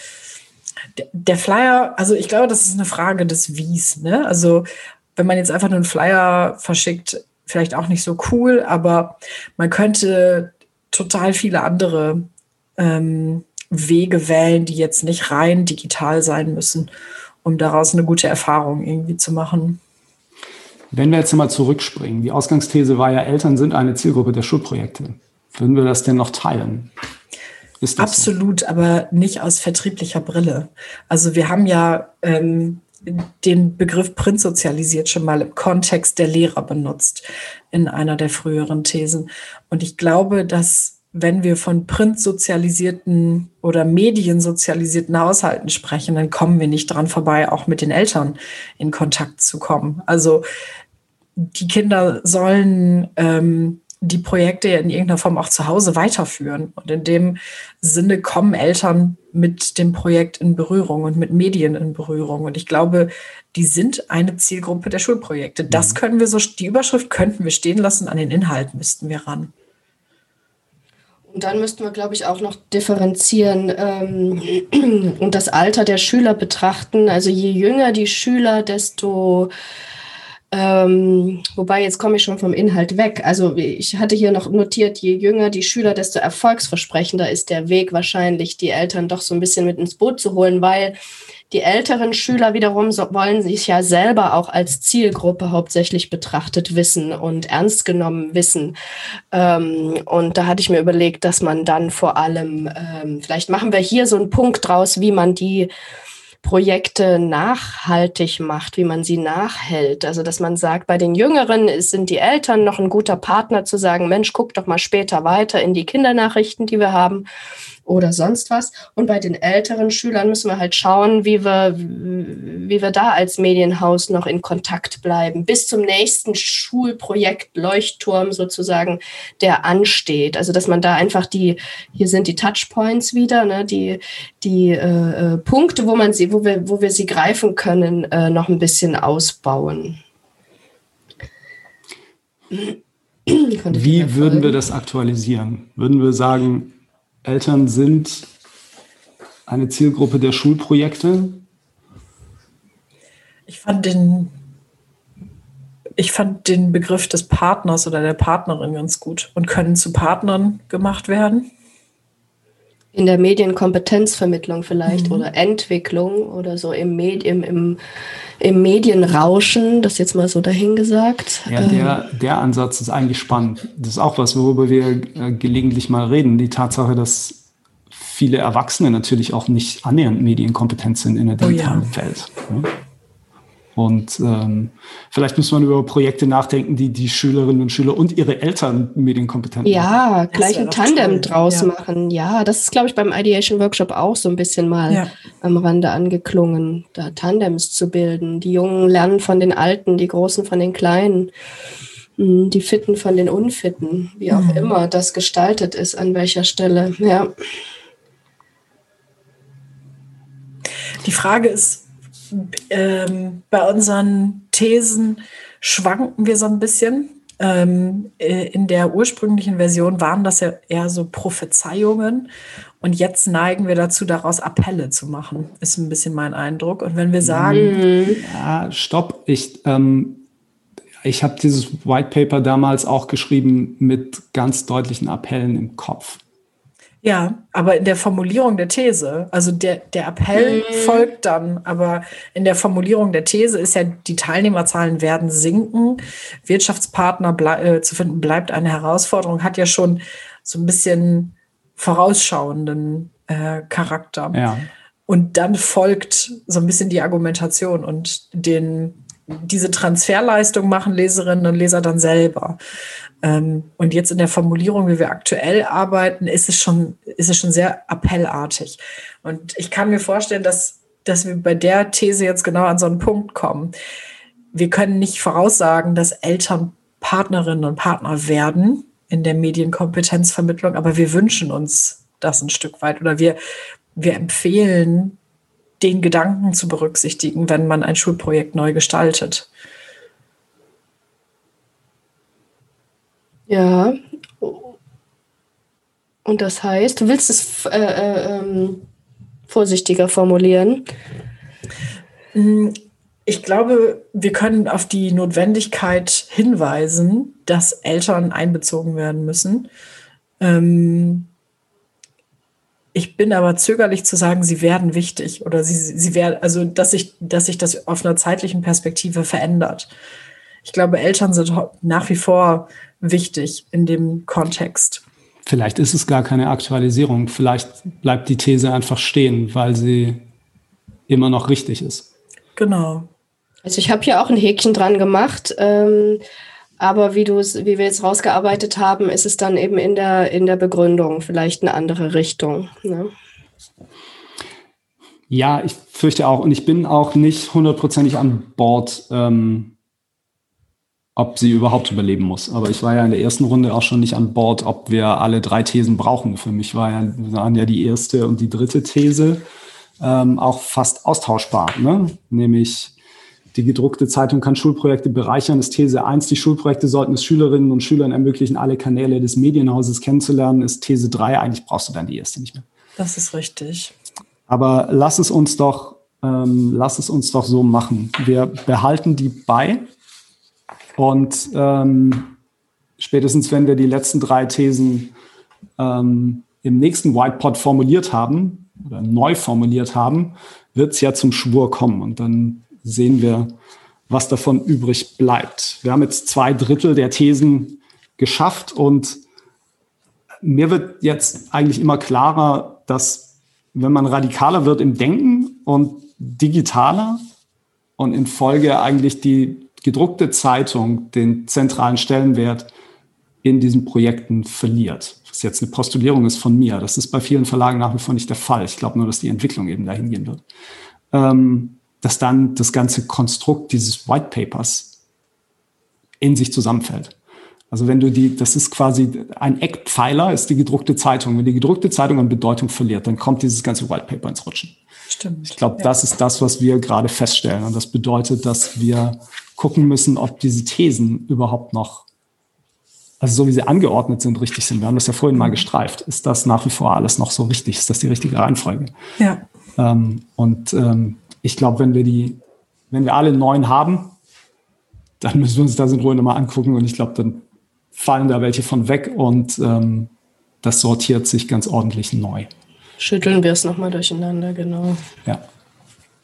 der Flyer, also ich glaube, das ist eine Frage des Wies. Ne? Also wenn man jetzt einfach nur einen Flyer verschickt, vielleicht auch nicht so cool, aber man könnte total viele andere ähm, Wege wählen, die jetzt nicht rein digital sein müssen, um daraus eine gute Erfahrung irgendwie zu machen. Wenn wir jetzt mal zurückspringen, die Ausgangsthese war ja, Eltern sind eine Zielgruppe der Schulprojekte. Würden wir das denn noch teilen? Absolut, so? aber nicht aus vertrieblicher Brille. Also wir haben ja ähm, den Begriff Print sozialisiert schon mal im Kontext der Lehrer benutzt in einer der früheren Thesen. Und ich glaube, dass wenn wir von printsozialisierten oder mediensozialisierten Haushalten sprechen, dann kommen wir nicht dran vorbei, auch mit den Eltern in Kontakt zu kommen. Also die Kinder sollen ähm, die Projekte in irgendeiner Form auch zu Hause weiterführen. Und in dem Sinne kommen Eltern mit dem Projekt in Berührung und mit Medien in Berührung. Und ich glaube, die sind eine Zielgruppe der Schulprojekte. Das mhm. können wir so, die Überschrift könnten wir stehen lassen, an den Inhalt müssten wir ran. Und dann müssten wir, glaube ich, auch noch differenzieren ähm, und das Alter der Schüler betrachten. Also je jünger die Schüler, desto ähm, wobei, jetzt komme ich schon vom Inhalt weg. Also ich hatte hier noch notiert, je jünger die Schüler, desto erfolgsversprechender ist der Weg wahrscheinlich, die Eltern doch so ein bisschen mit ins Boot zu holen, weil die älteren Schüler wiederum so, wollen sich ja selber auch als Zielgruppe hauptsächlich betrachtet wissen und ernst genommen wissen. Ähm, und da hatte ich mir überlegt, dass man dann vor allem, ähm, vielleicht machen wir hier so einen Punkt draus, wie man die Projekte nachhaltig macht, wie man sie nachhält. Also, dass man sagt, bei den Jüngeren sind die Eltern noch ein guter Partner zu sagen, Mensch, guck doch mal später weiter in die Kindernachrichten, die wir haben oder sonst was. Und bei den älteren Schülern müssen wir halt schauen, wie wir, wie wir da als Medienhaus noch in Kontakt bleiben, bis zum nächsten Schulprojekt Leuchtturm sozusagen, der ansteht. Also, dass man da einfach die, hier sind die Touchpoints wieder, ne, die, die äh, äh Punkte, wo man sie, wo wir, wo wir sie greifen können, äh, noch ein bisschen ausbauen. Wie würden wir das aktualisieren? Würden wir sagen, Eltern sind eine Zielgruppe der Schulprojekte? Ich fand den, ich fand den Begriff des Partners oder der Partnerin ganz gut und können zu Partnern gemacht werden. In der Medienkompetenzvermittlung vielleicht mhm. oder Entwicklung oder so im, Medi im, im, im Medienrauschen, das jetzt mal so dahingesagt. Ja, der, ähm. der Ansatz ist eigentlich spannend. Das ist auch was, worüber wir äh, gelegentlich mal reden. Die Tatsache, dass viele Erwachsene natürlich auch nicht annähernd medienkompetent sind in der digitalen oh ja. Welt. Und ähm, vielleicht muss man über Projekte nachdenken, die die Schülerinnen und Schüler und ihre Eltern medienkompetent ja, machen. Ja, gleich ein Tandem toll. draus ja. machen. Ja, das ist, glaube ich, beim Ideation Workshop auch so ein bisschen mal ja. am Rande angeklungen, da Tandems zu bilden. Die Jungen lernen von den Alten, die Großen von den Kleinen, hm, die Fitten von den Unfitten, wie auch mhm. immer das gestaltet ist, an welcher Stelle. Ja. Die Frage ist, ähm, bei unseren Thesen schwanken wir so ein bisschen. Ähm, äh, in der ursprünglichen Version waren das ja eher so Prophezeiungen und jetzt neigen wir dazu, daraus Appelle zu machen, ist ein bisschen mein Eindruck. Und wenn wir sagen. Mhm. Ja, stopp, ich, ähm, ich habe dieses White Paper damals auch geschrieben mit ganz deutlichen Appellen im Kopf. Ja, aber in der Formulierung der These, also der, der Appell mhm. folgt dann, aber in der Formulierung der These ist ja, die Teilnehmerzahlen werden sinken, Wirtschaftspartner äh, zu finden bleibt eine Herausforderung, hat ja schon so ein bisschen vorausschauenden äh, Charakter. Ja. Und dann folgt so ein bisschen die Argumentation und den, diese Transferleistung machen Leserinnen und Leser dann selber. Ähm, und jetzt in der Formulierung, wie wir aktuell arbeiten, ist es schon, ist es schon sehr appellartig. Und ich kann mir vorstellen, dass, dass wir bei der These jetzt genau an so einen Punkt kommen. Wir können nicht voraussagen, dass Eltern Partnerinnen und Partner werden in der Medienkompetenzvermittlung, aber wir wünschen uns das ein Stück weit oder wir, wir empfehlen, den Gedanken zu berücksichtigen, wenn man ein Schulprojekt neu gestaltet. Ja. Und das heißt, du willst es äh, äh, ähm, vorsichtiger formulieren? Hm, ich glaube, wir können auf die Notwendigkeit hinweisen, dass Eltern einbezogen werden müssen. Ähm, ich bin aber zögerlich zu sagen, sie werden wichtig oder sie, sie werden, also dass sich, dass sich das auf einer zeitlichen Perspektive verändert. Ich glaube, Eltern sind nach wie vor wichtig in dem Kontext. Vielleicht ist es gar keine Aktualisierung. Vielleicht bleibt die These einfach stehen, weil sie immer noch richtig ist. Genau. Also ich habe hier auch ein Häkchen dran gemacht. Ähm, aber wie du wie wir jetzt rausgearbeitet haben, ist es dann eben in der, in der Begründung vielleicht eine andere Richtung. Ne? Ja, ich fürchte auch. Und ich bin auch nicht hundertprozentig an Bord, ähm, ob sie überhaupt überleben muss. Aber ich war ja in der ersten Runde auch schon nicht an Bord, ob wir alle drei Thesen brauchen. Für mich war ja, waren ja die erste und die dritte These ähm, auch fast austauschbar. Ne? Nämlich die gedruckte Zeitung kann Schulprojekte bereichern, ist These 1. Die Schulprojekte sollten es Schülerinnen und Schülern ermöglichen, alle Kanäle des Medienhauses kennenzulernen, ist These 3. Eigentlich brauchst du dann die erste nicht mehr. Das ist richtig. Aber lass es uns doch, ähm, lass es uns doch so machen. Wir behalten die bei und ähm, spätestens, wenn wir die letzten drei Thesen ähm, im nächsten Whitepod formuliert haben oder neu formuliert haben, wird es ja zum Schwur kommen. Und dann sehen wir, was davon übrig bleibt. Wir haben jetzt zwei Drittel der Thesen geschafft und mir wird jetzt eigentlich immer klarer, dass wenn man radikaler wird im Denken und digitaler und in Folge eigentlich die gedruckte Zeitung den zentralen Stellenwert in diesen Projekten verliert. Was jetzt eine Postulierung ist von mir. Das ist bei vielen Verlagen nach wie vor nicht der Fall. Ich glaube nur, dass die Entwicklung eben dahin gehen wird. Ähm, dass dann das ganze Konstrukt dieses White Papers in sich zusammenfällt. Also wenn du die, das ist quasi ein Eckpfeiler, ist die gedruckte Zeitung. Wenn die gedruckte Zeitung an Bedeutung verliert, dann kommt dieses ganze White Paper ins Rutschen. Stimmt. Ich glaube, ja. das ist das, was wir gerade feststellen. Und das bedeutet, dass wir gucken müssen, ob diese Thesen überhaupt noch, also so wie sie angeordnet sind, richtig sind. Wir haben das ja vorhin mal gestreift. Ist das nach wie vor alles noch so richtig? Ist das die richtige Reihenfolge? Ja. Ähm, und ähm, ich glaube, wenn wir die, wenn wir alle neun haben, dann müssen wir uns das in Ruhe nochmal angucken und ich glaube, dann fallen da welche von weg und ähm, das sortiert sich ganz ordentlich neu. Schütteln wir es nochmal durcheinander, genau. Ja.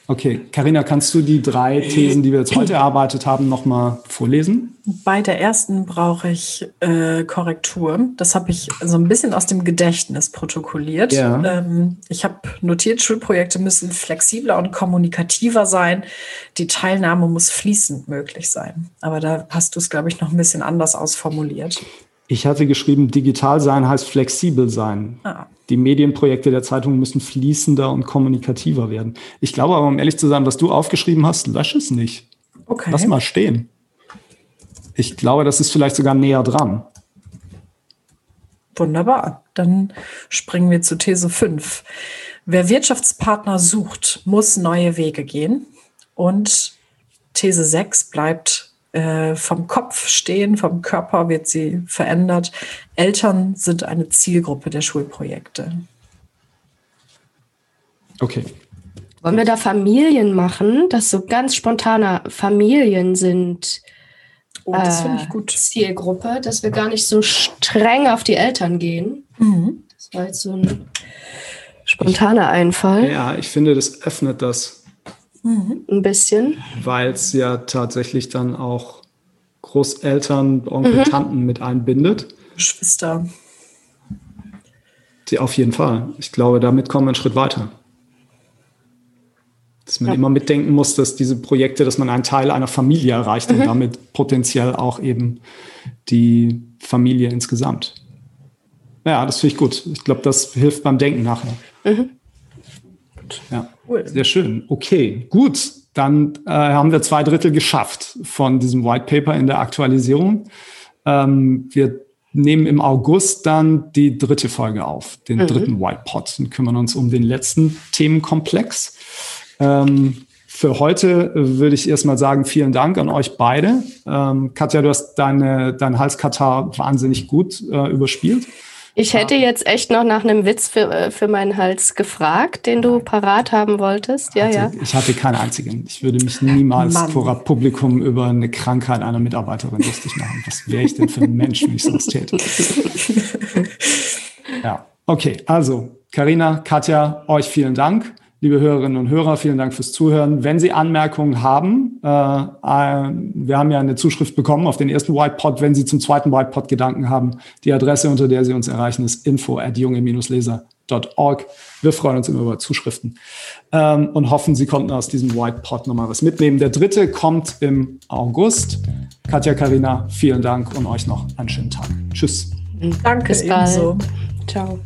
Okay, Karina, kannst du die drei Thesen, die wir jetzt heute erarbeitet haben, nochmal vorlesen? Bei der ersten brauche ich äh, Korrektur. Das habe ich so ein bisschen aus dem Gedächtnis protokolliert. Ja. Ähm, ich habe notiert, Schulprojekte müssen flexibler und kommunikativer sein. Die Teilnahme muss fließend möglich sein. Aber da hast du es, glaube ich, noch ein bisschen anders ausformuliert. Ich hatte geschrieben, digital sein heißt flexibel sein. Ah. Die Medienprojekte der Zeitung müssen fließender und kommunikativer werden. Ich glaube aber, um ehrlich zu sein, was du aufgeschrieben hast, lösch es nicht. Okay. Lass mal stehen. Ich glaube, das ist vielleicht sogar näher dran. Wunderbar. Dann springen wir zu These 5. Wer Wirtschaftspartner sucht, muss neue Wege gehen. Und These 6 bleibt äh, vom Kopf stehen, vom Körper wird sie verändert. Eltern sind eine Zielgruppe der Schulprojekte. Okay. Wollen wir da Familien machen, dass so ganz spontane Familien sind? Oh, das finde ich gut. Äh, Zielgruppe, dass wir gar nicht so streng auf die Eltern gehen. Mhm. Das war jetzt so ein spontaner Einfall. Ja, ich finde, das öffnet das. Mhm. Ein bisschen. Weil es ja tatsächlich dann auch Großeltern, Onkel, mhm. Tanten mit einbindet. Geschwister. Die, auf jeden Fall. Ich glaube, damit kommen wir einen Schritt weiter. Dass man ja. immer mitdenken muss, dass diese Projekte, dass man einen Teil einer Familie erreicht mhm. und damit potenziell auch eben die Familie insgesamt. Ja, das finde ich gut. Ich glaube, das hilft beim Denken nachher. Mhm. Ja. Cool. Sehr schön. Okay, gut. Dann äh, haben wir zwei Drittel geschafft von diesem White Paper in der Aktualisierung. Ähm, wir nehmen im August dann die dritte Folge auf, den mhm. dritten White Pot und kümmern uns um den letzten Themenkomplex. Ähm, für heute würde ich erstmal sagen, vielen Dank an euch beide. Ähm, Katja, du hast deine, dein Halskatar wahnsinnig gut äh, überspielt. Ich hätte jetzt echt noch nach einem Witz für, äh, für meinen Hals gefragt, den du parat haben wolltest. Ja, hatte, ja. Ich hatte keinen einzigen. Ich würde mich niemals Mann. vor Publikum über eine Krankheit einer Mitarbeiterin lustig machen. Was wäre ich denn für ein Mensch, wenn ich sowas täte? ja, okay. Also, Karina, Katja, euch vielen Dank. Liebe Hörerinnen und Hörer, vielen Dank fürs Zuhören. Wenn Sie Anmerkungen haben, äh, äh, wir haben ja eine Zuschrift bekommen auf den ersten Whitepod. Wenn Sie zum zweiten Whitepod Gedanken haben, die Adresse, unter der Sie uns erreichen, ist info at junge-leser.org. Wir freuen uns immer über Zuschriften ähm, und hoffen, Sie konnten aus diesem Whitepod nochmal was mitnehmen. Der dritte kommt im August. Katja, Karina, vielen Dank und euch noch einen schönen Tag. Tschüss. Danke, Bis bald. Ebenso. Ciao.